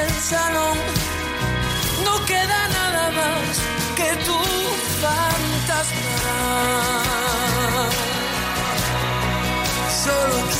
Insoportable en el salón. No queda nada más que tu fantasma. Solo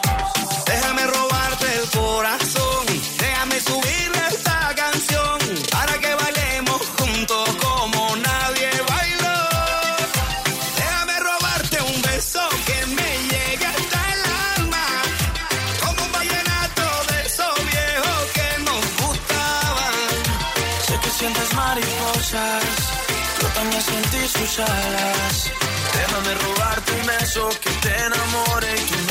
Déjame robarte el corazón. Déjame subirle esta canción. Para que bailemos juntos como nadie bailó. Déjame robarte un beso que me llegue hasta el alma. Como un vallenato de esos viejos que nos gustaban. Sé que sientes mariposas. Yo también sentí sus alas. Déjame robarte un beso que te enamore y vayas.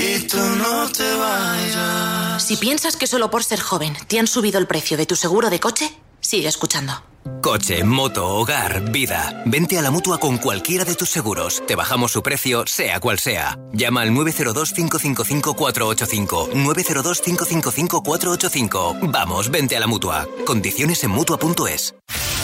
Y tú no te vayas. Si piensas que solo por ser joven te han subido el precio de tu seguro de coche, sigue escuchando. Coche, moto, hogar, vida. Vente a la mutua con cualquiera de tus seguros. Te bajamos su precio, sea cual sea. Llama al 902-555-485. 902-555-485. Vamos, vente a la mutua. Condiciones en mutua.es.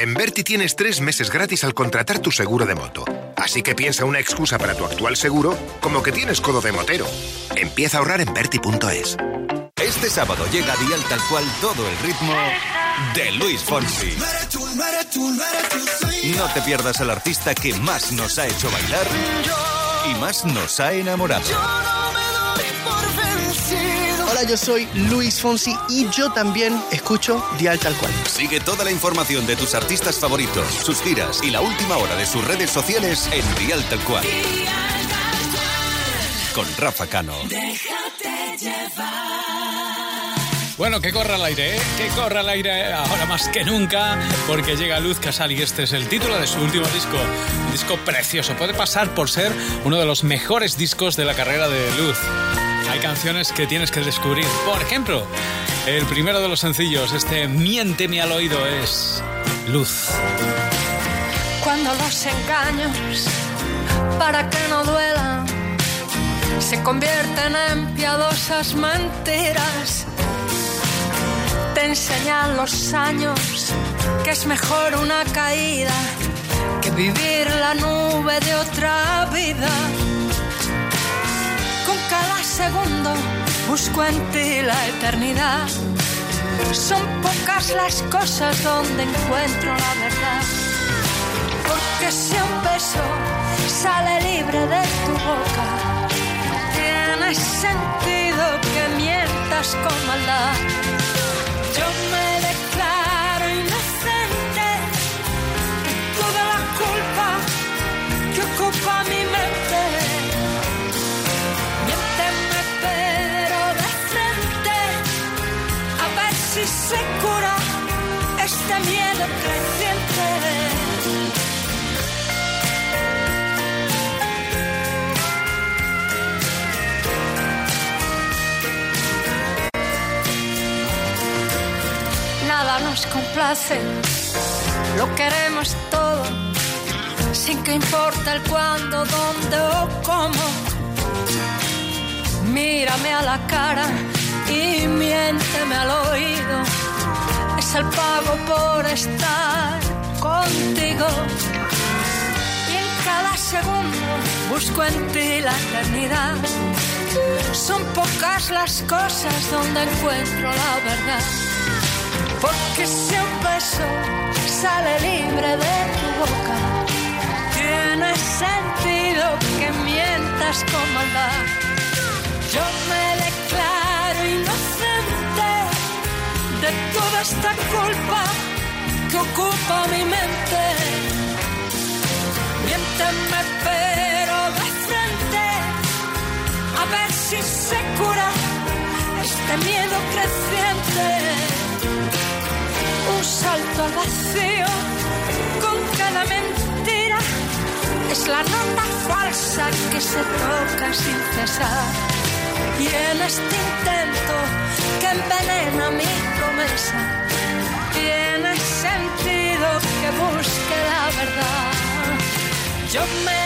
En Berti tienes tres meses gratis al contratar tu seguro de moto. Así que piensa una excusa para tu actual seguro como que tienes codo de motero. Empieza a ahorrar en Berti.es. Este sábado llega a Dial tal cual todo el ritmo de Luis Fonsi. No te pierdas al artista que más nos ha hecho bailar y más nos ha enamorado. Hola, yo soy Luis Fonsi y yo también escucho Dial Tal Cual. Sigue toda la información de tus artistas favoritos, sus giras y la última hora de sus redes sociales en Dial Tal Cual. Con Rafa Cano. Bueno, que corra el aire, ¿eh? Que corra el aire ahora más que nunca, porque llega Luz Casal y este es el título de su último disco. Un disco precioso. Puede pasar por ser uno de los mejores discos de la carrera de Luz. Hay canciones que tienes que descubrir. Por ejemplo, el primero de los sencillos, este Miénteme al oído, es Luz. Cuando los engaños, para que no duelan, se convierten en piadosas mentiras. Te enseñan los años que es mejor una caída que vivir la nube de otra vida. Segundo busco en ti la eternidad. Son pocas las cosas donde encuentro la verdad. Porque si un beso sale libre de tu boca, tiene sentido que mientas con maldad. Yo lo queremos todo, sin que importe el cuándo, dónde o cómo. Mírame a la cara y miénteme al oído, es el pago por estar contigo. Y en cada segundo busco en ti la eternidad. Son pocas las cosas donde encuentro la verdad. Porque si un beso sale libre de tu boca, tiene sentido que mientas con maldad. Yo me declaro inocente de toda esta culpa que ocupa mi mente. Miénteme pero de frente, a ver si se cura este miedo creciente. Un salto al vacío con cada mentira es la nota falsa que se toca sin cesar. Y en este intento que envenena mi promesa, tiene sentido que busque la verdad. Yo me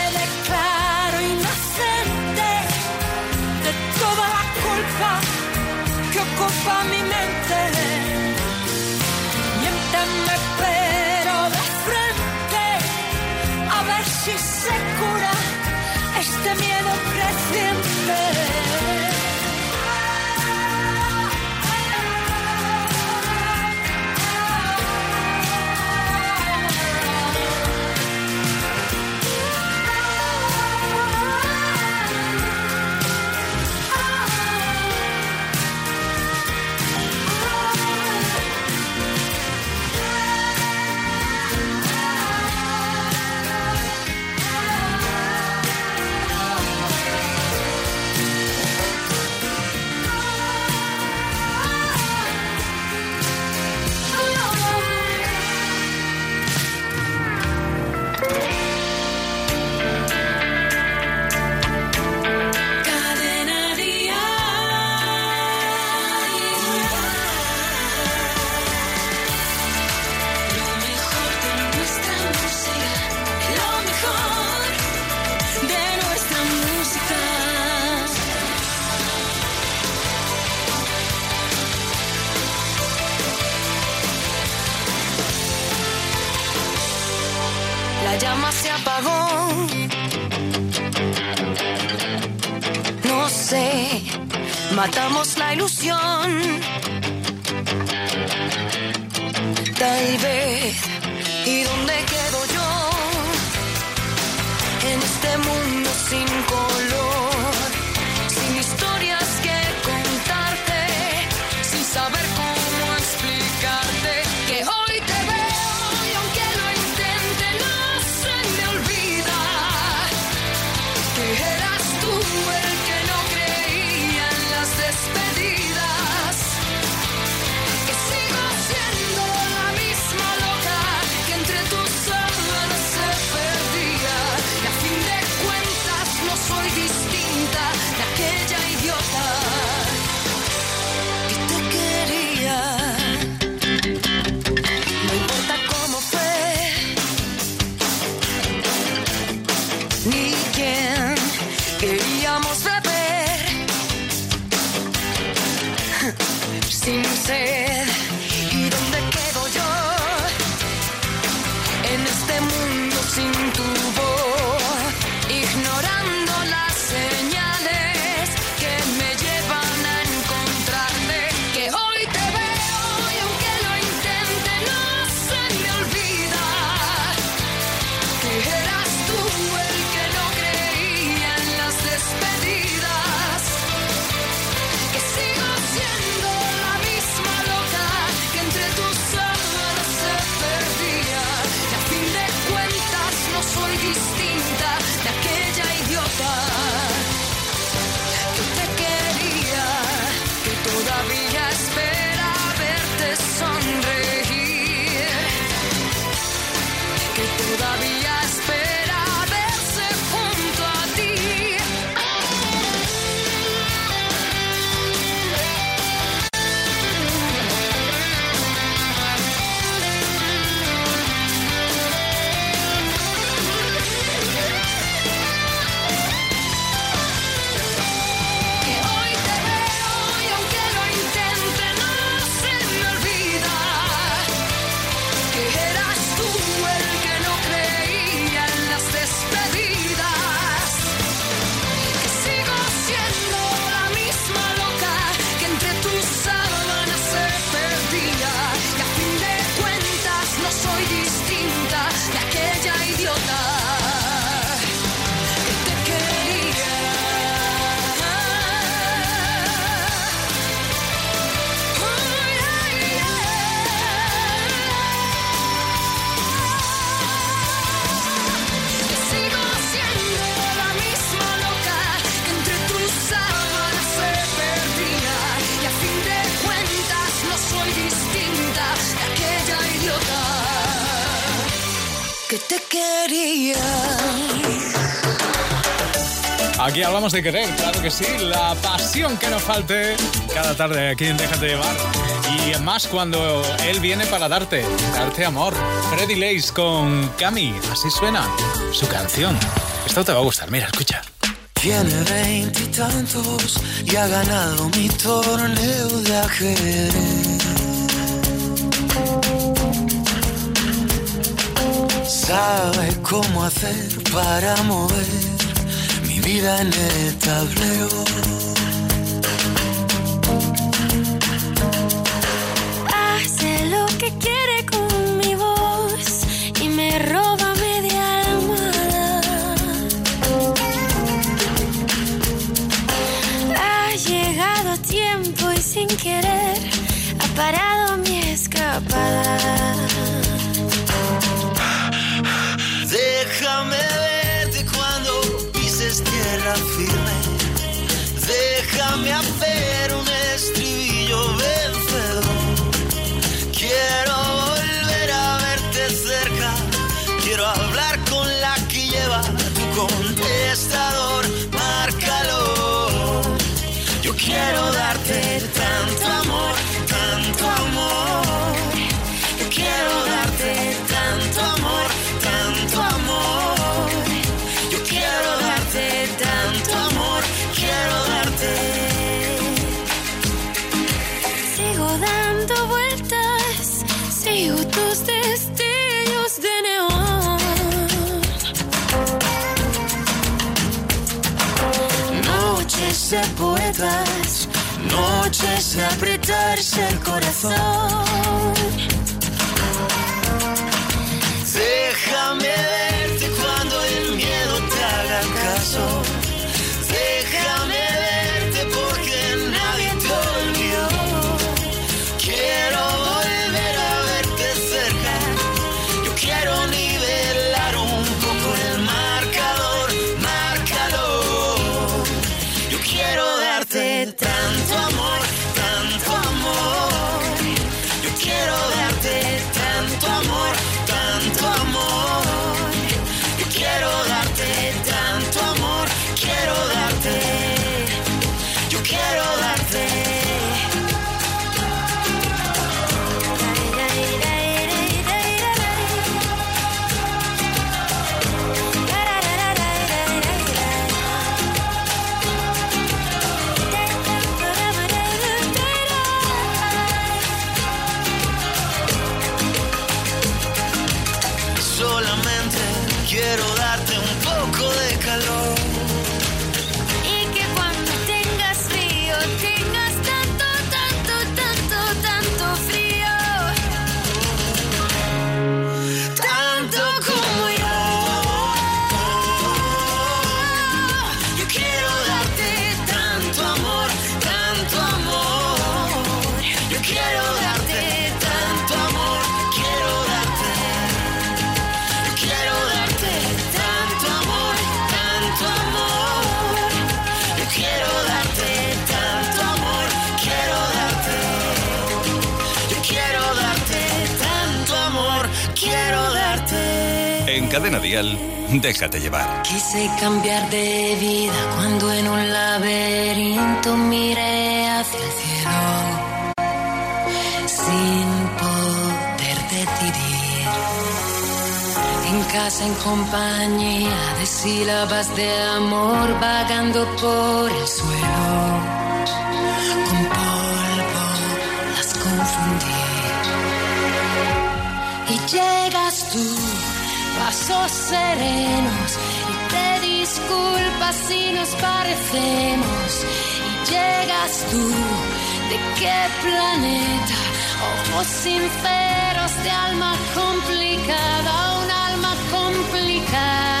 matamos la ilusión. Tal vez. ¿Y dónde quedo yo? En este mundo sin color. Aquí hablamos de querer, claro que sí, la pasión que nos falte cada tarde aquí en Déjate Llevar. Y más cuando él viene para darte, darte amor. Freddy Lace con Cami, así suena su canción. Esto te va a gustar, mira, escucha. Tiene veintitantos y, y ha ganado mi torneo de ajedrez. Sabe cómo hacer para mover vida en el tablero. apretarse el corazón. Déjate llevar. Quise cambiar de vida cuando en un laberinto miré hacia el cielo sin poder decidir. En casa, en compañía de sílabas de amor, vagando por el suelo. serenos y te disculpas si nos parecemos. Y llegas tú de qué planeta ojos sinceros de alma complicada un alma complicada.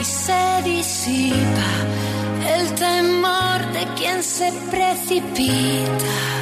y se disipa el temor de quien se precipita.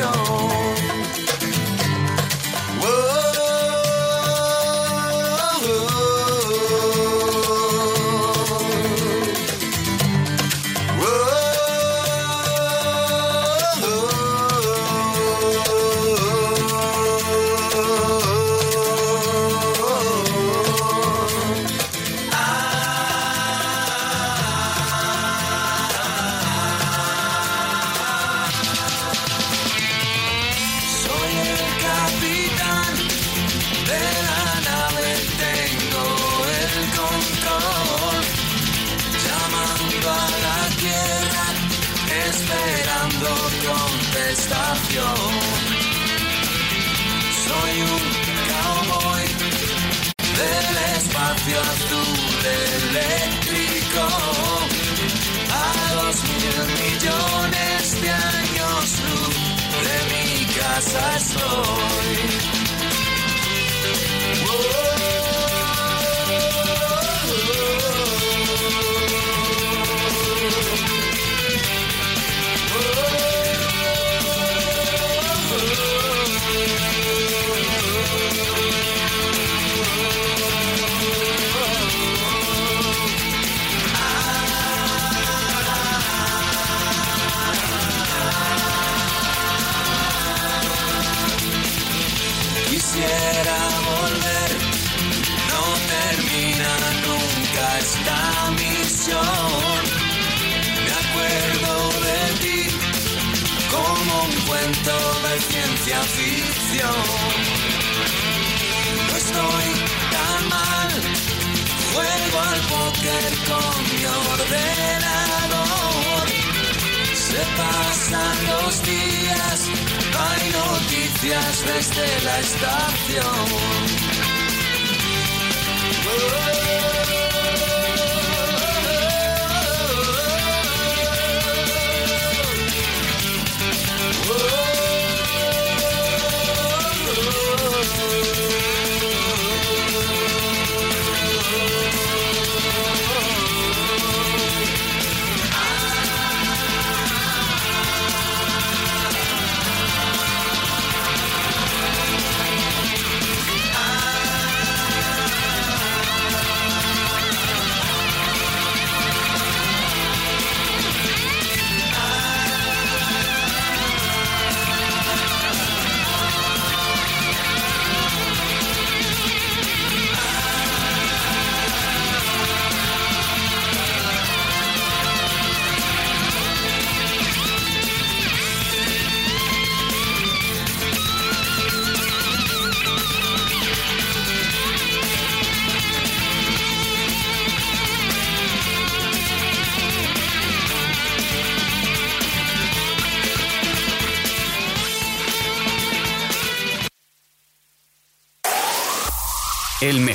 show.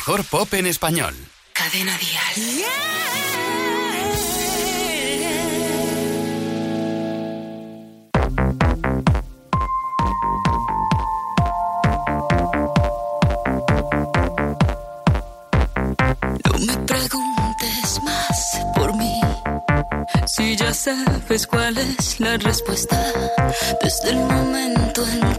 mejor pop en español. Cadena Díaz. No me preguntes más por mí. Si ya sabes cuál es la respuesta desde el momento en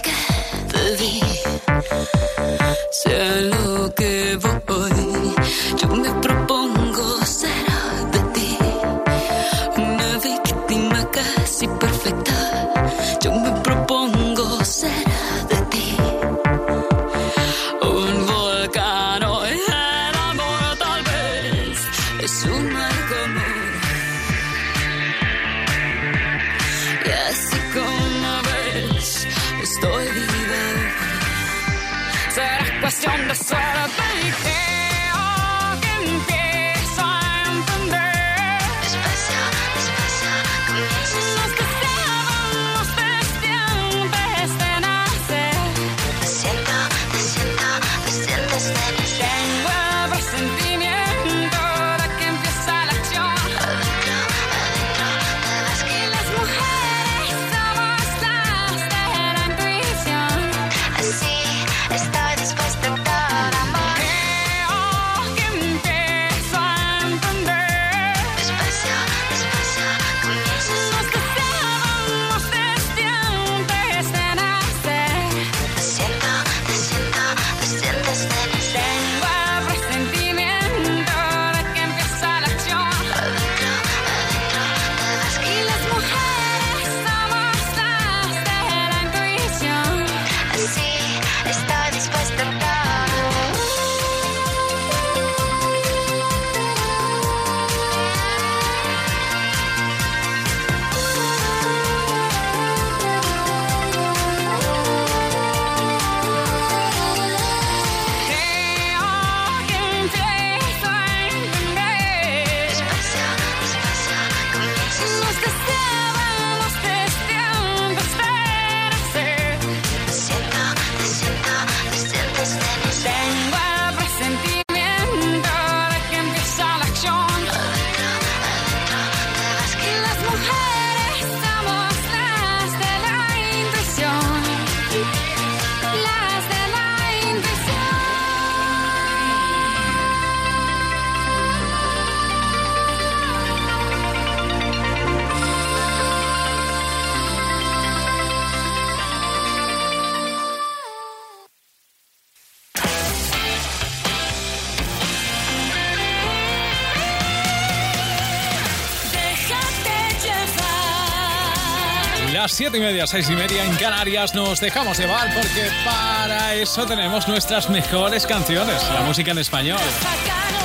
7 y media, 6 y media en Canarias nos dejamos llevar porque para eso tenemos nuestras mejores canciones, la música en español.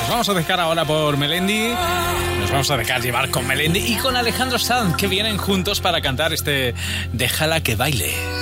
Nos vamos a dejar ahora por Melendi, nos vamos a dejar llevar con Melendi y con Alejandro Sanz que vienen juntos para cantar este Déjala que baile.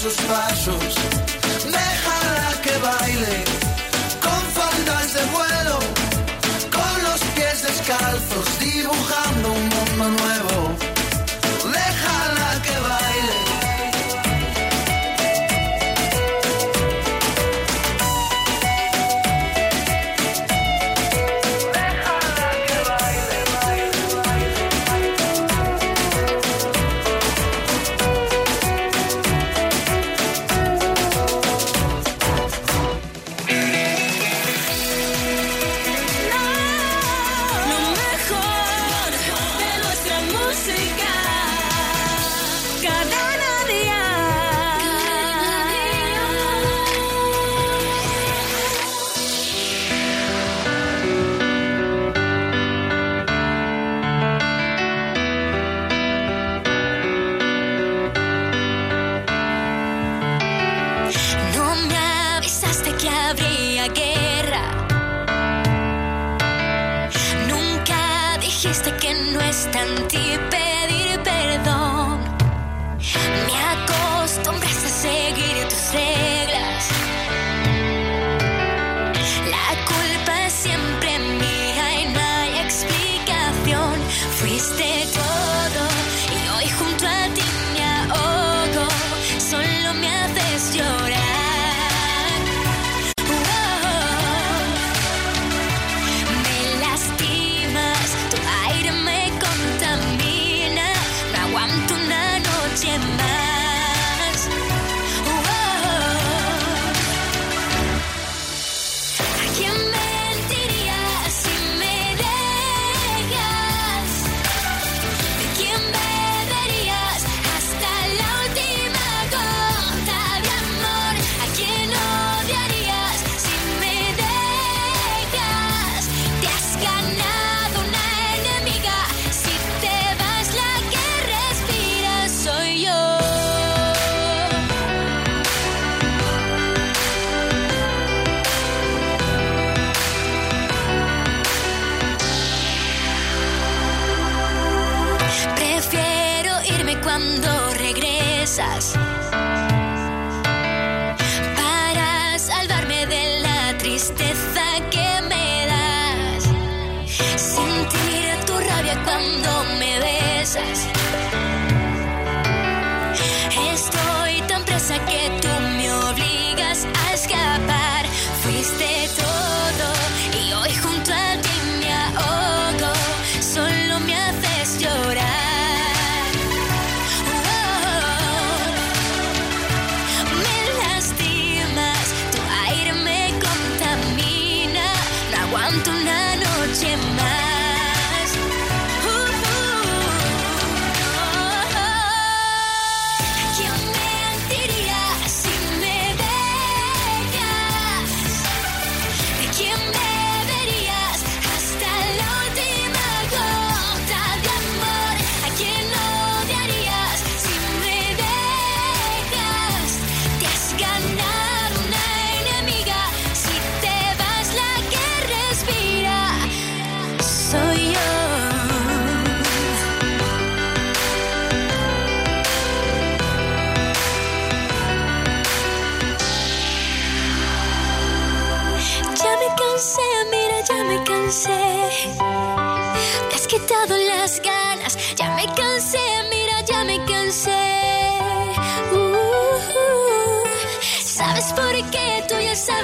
sus pasos. Déjala que baile con faldas de vuelo, con los pies descalzos, dibujando un mundo nuevo.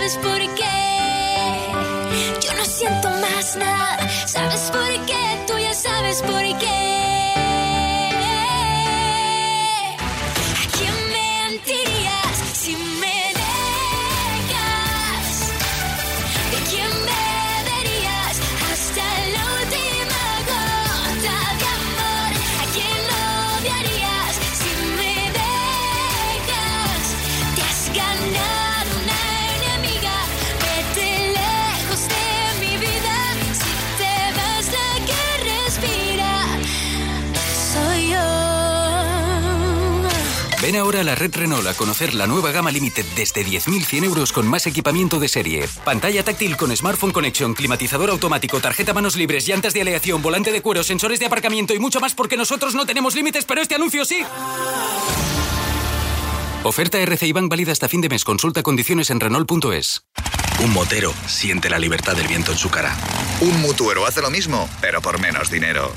¿Sabes por qué? Yo no siento más nada. ¿Sabes por qué? Tú ya sabes por qué. Ahora a la red Renault a conocer la nueva gama Limited desde 10.100 euros con más equipamiento de serie. Pantalla táctil con smartphone connection, climatizador automático, tarjeta manos libres, llantas de aleación, volante de cuero, sensores de aparcamiento y mucho más porque nosotros no tenemos límites, pero este anuncio sí. Oferta RCI Bank válida hasta fin de mes. Consulta condiciones en Renault.es. Un motero siente la libertad del viento en su cara. Un mutuero hace lo mismo, pero por menos dinero.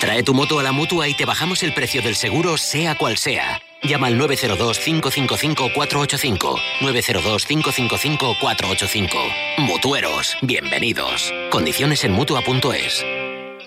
Trae tu moto a la mutua y te bajamos el precio del seguro, sea cual sea. Llama al 902-555-485. 902-555-485. Mutueros, bienvenidos. Condiciones en mutua.es.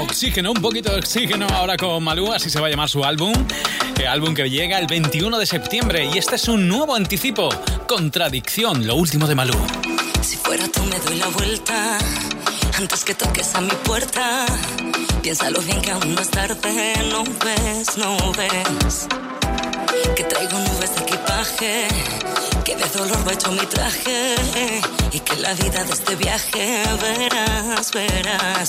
Oxígeno, un poquito de oxígeno ahora con Malú, así se va a llamar su álbum. El álbum que llega el 21 de septiembre y este es un nuevo anticipo. Contradicción, lo último de Malú. Si fuera tú me doy la vuelta antes que toques a mi puerta. Piénsalo bien que aún no es tarde, no ves, no ves. Que traigo nubes de equipaje, que de dolor va hecho mi traje. Y que la vida de este viaje verás, verás.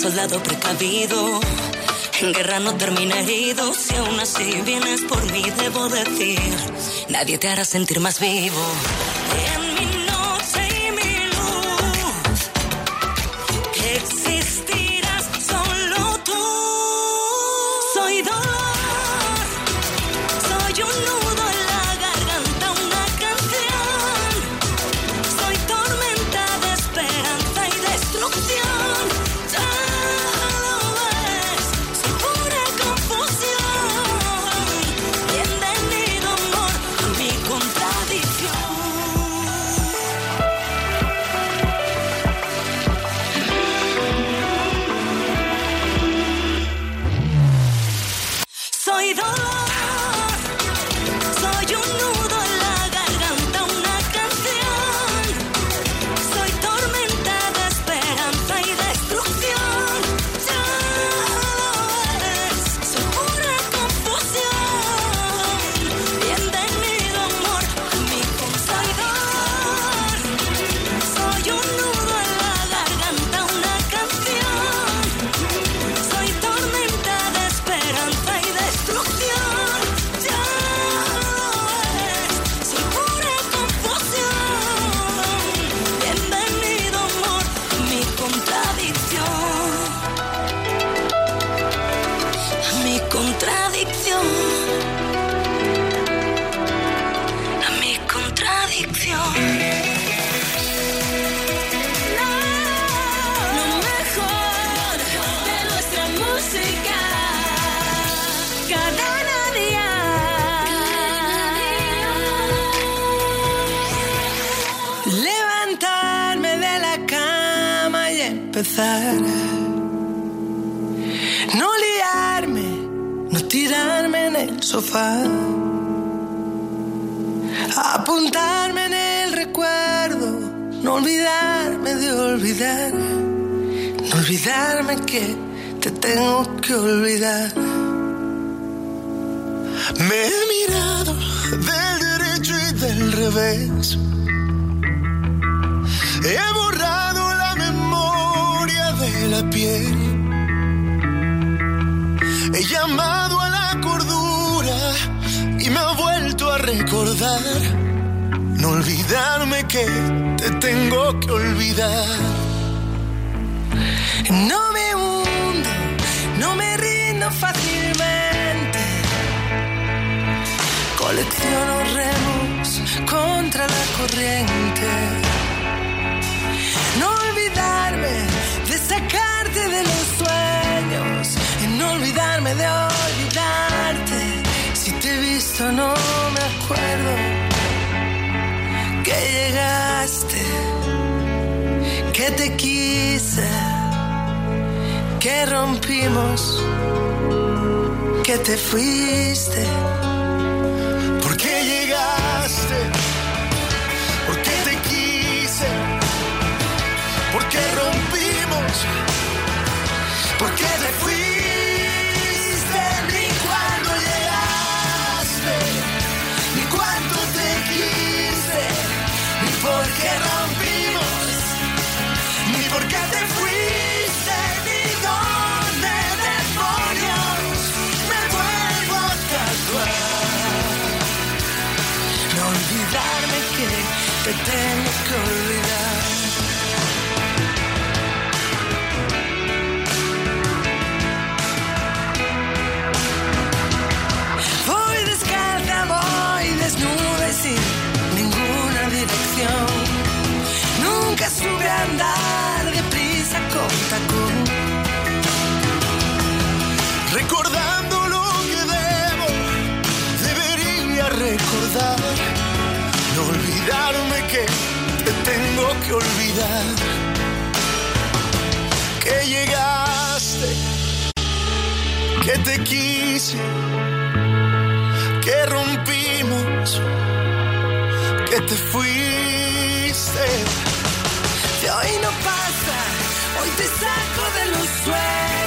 soldado precavido, en guerra no termina herido. Si aún así vienes por mí, debo decir, nadie te hará sentir más vivo. Apuntarme en el recuerdo, no olvidarme de olvidar. No olvidarme que te tengo que olvidar. Me he mirado del derecho y del revés. He borrado la memoria de la piel. He llamado a y me ha vuelto a recordar. No olvidarme que te tengo que olvidar. No me hundo, no me rindo fácilmente. Colecciono remos contra la corriente. No me acuerdo que llegaste, que te quise que rompimos, que te fuiste. Te tengo que olvidar. Voy descalza, voy desnuda sin ninguna dirección. Nunca supe andar deprisa con tacón. Recordando lo que debo, debería recordar. Que te tengo que olvidar. Que llegaste, que te quise, que rompimos, que te fuiste. De hoy no pasa, hoy te saco de los sueños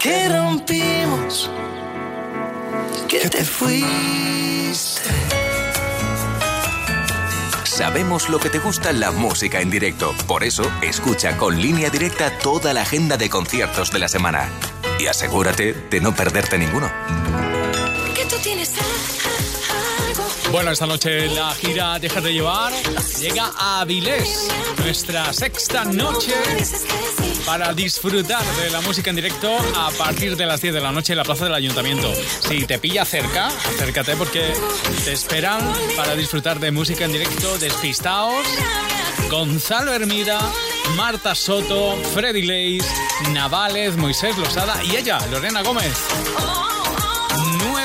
que rompimos, que te fuiste. Sabemos lo que te gusta la música en directo. Por eso, escucha con línea directa toda la agenda de conciertos de la semana. Y asegúrate de no perderte ninguno. Que tú tienes algo. Bueno, esta noche la gira Déjate llevar llega a Avilés, nuestra sexta noche para disfrutar de la música en directo a partir de las 10 de la noche en la plaza del ayuntamiento. Si te pilla cerca, acércate porque te esperan para disfrutar de música en directo despistaos. Gonzalo Hermida, Marta Soto, Freddy Leis, Navales, Moisés Losada y ella, Lorena Gómez.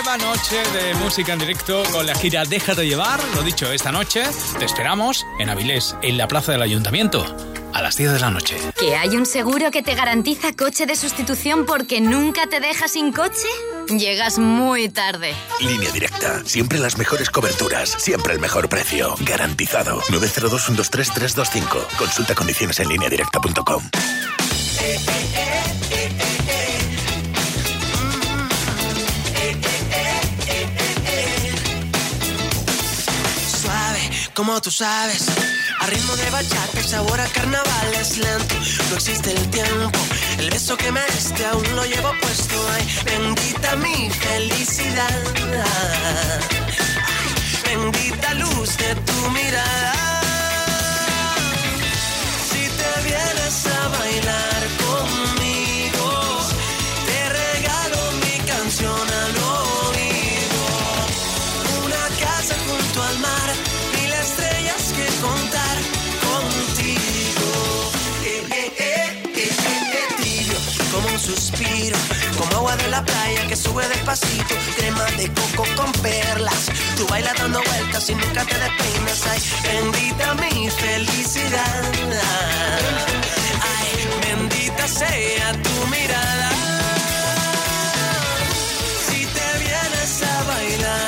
Nueva noche de música en directo con la gira Déjate llevar. Lo dicho, esta noche te esperamos en Avilés, en la plaza del ayuntamiento, a las 10 de la noche. ¿Que hay un seguro que te garantiza coche de sustitución porque nunca te deja sin coche? Llegas muy tarde. Línea directa. Siempre las mejores coberturas. Siempre el mejor precio. Garantizado. 902-123-325. Consulta condiciones en lineadirecta.com. Suave, como tú sabes. A ritmo de bachata, el sabor a carnaval es lento. No existe el tiempo. El beso que me diste aún lo llevo puesto. Ay, bendita mi felicidad. Ay, bendita luz de tu mirada. Si te vienes a bailar de la playa que sube despacito, crema de coco con perlas. Tú bailas dando vueltas y nunca te despeinas. Ay, bendita mi felicidad. Ay, bendita sea tu mirada. Si te vienes a bailar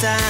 que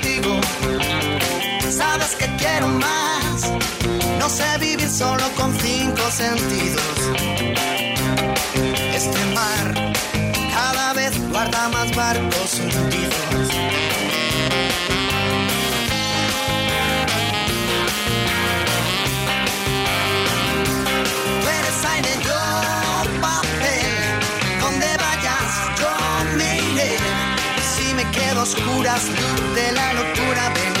Sé vivir solo con cinco sentidos. Este mar cada vez guarda más barcos hundidos. Tú eres aire, yo papel. Donde vayas, yo me iré. Si me quedo a oscuras, de la locura, ven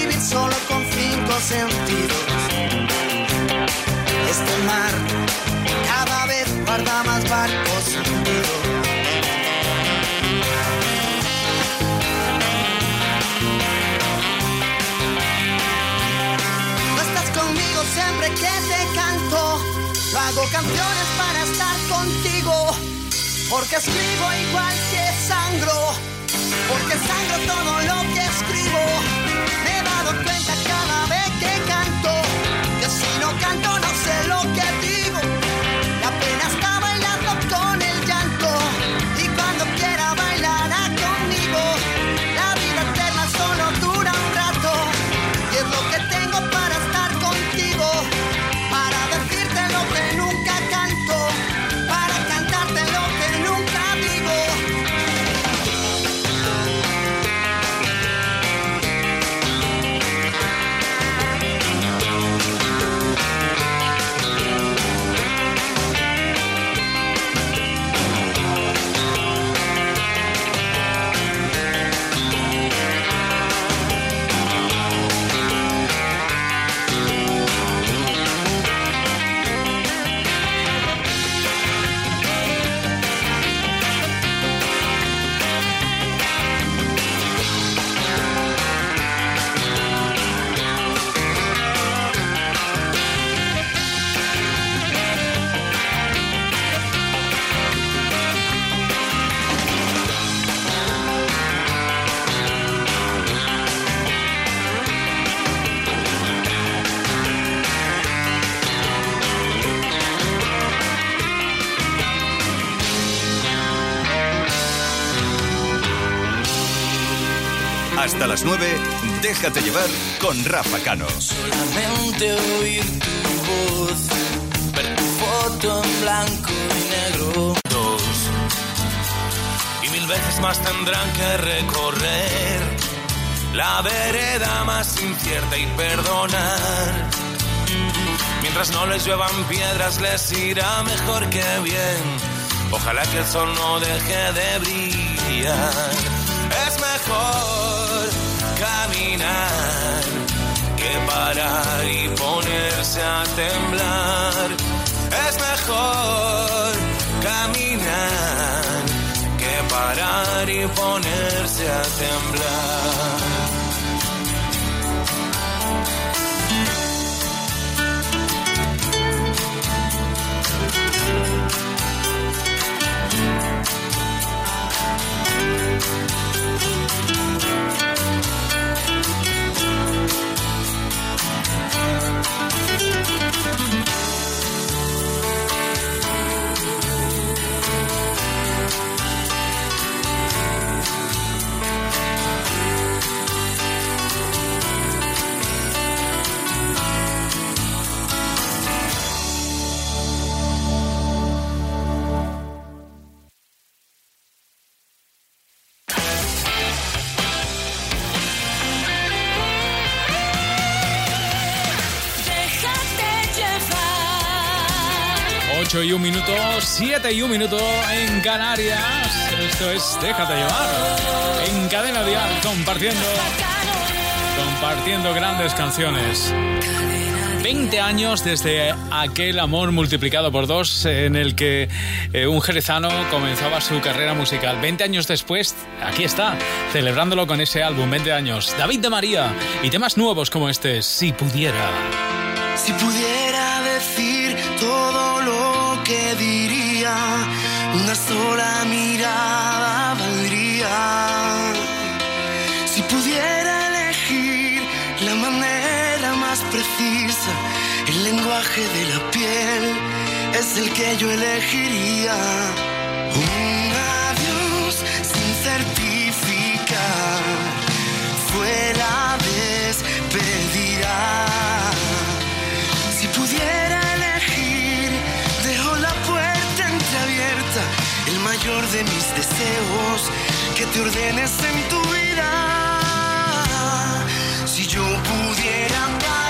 vivir solo con cinco sentidos. Este mar cada vez guarda más barcos hundidos. No estás conmigo siempre que te canto, hago canciones para estar contigo, porque escribo igual que sangro, porque sangro todo lo que escribo. Hasta las 9, déjate llevar con Rafa Cano. Solamente oír tu voz, ver tu foto en blanco y negro. Dos. Y mil veces más tendrán que recorrer la vereda más incierta y perdonar. Mientras no les lluevan piedras, les irá mejor que bien. Ojalá que el sol no deje de brillar. Es mejor caminar que parar y ponerse a temblar. Es mejor caminar que parar y ponerse a temblar. 8 y un minuto, 7 y un minuto en Canarias. Esto es Déjate llevar. En cadena dial, compartiendo. Compartiendo grandes canciones. 20 años desde aquel amor multiplicado por dos en el que eh, un jerezano comenzaba su carrera musical. 20 años después, aquí está, celebrándolo con ese álbum, 20 años. David de María y temas nuevos como este, Si pudiera. Si pudiera sola mirada valdría. Si pudiera elegir la manera más precisa, el lenguaje de la piel es el que yo elegiría. De mis deseos, que te ordenes en tu vida. Si yo pudiera parar